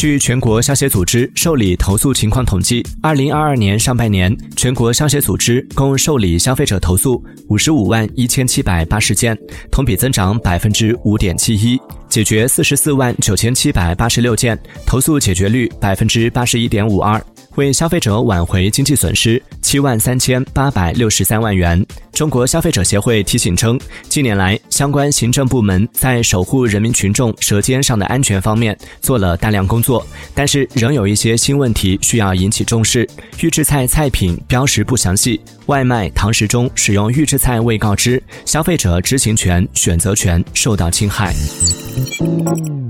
据全国消协组织受理投诉情况统计，二零二二年上半年，全国消协组织共受理消费者投诉五十五万一千七百八十件，同比增长百分之五点七一，解决四十四万九千七百八十六件，投诉解决率百分之八十一点五二。为消费者挽回经济损失七万三千八百六十三万元。中国消费者协会提醒称，近年来相关行政部门在守护人民群众舌尖上的安全方面做了大量工作，但是仍有一些新问题需要引起重视。预制菜菜品标识不详细，外卖堂食中使用预制菜未告知，消费者知情权、选择权受到侵害。Mm-hmm.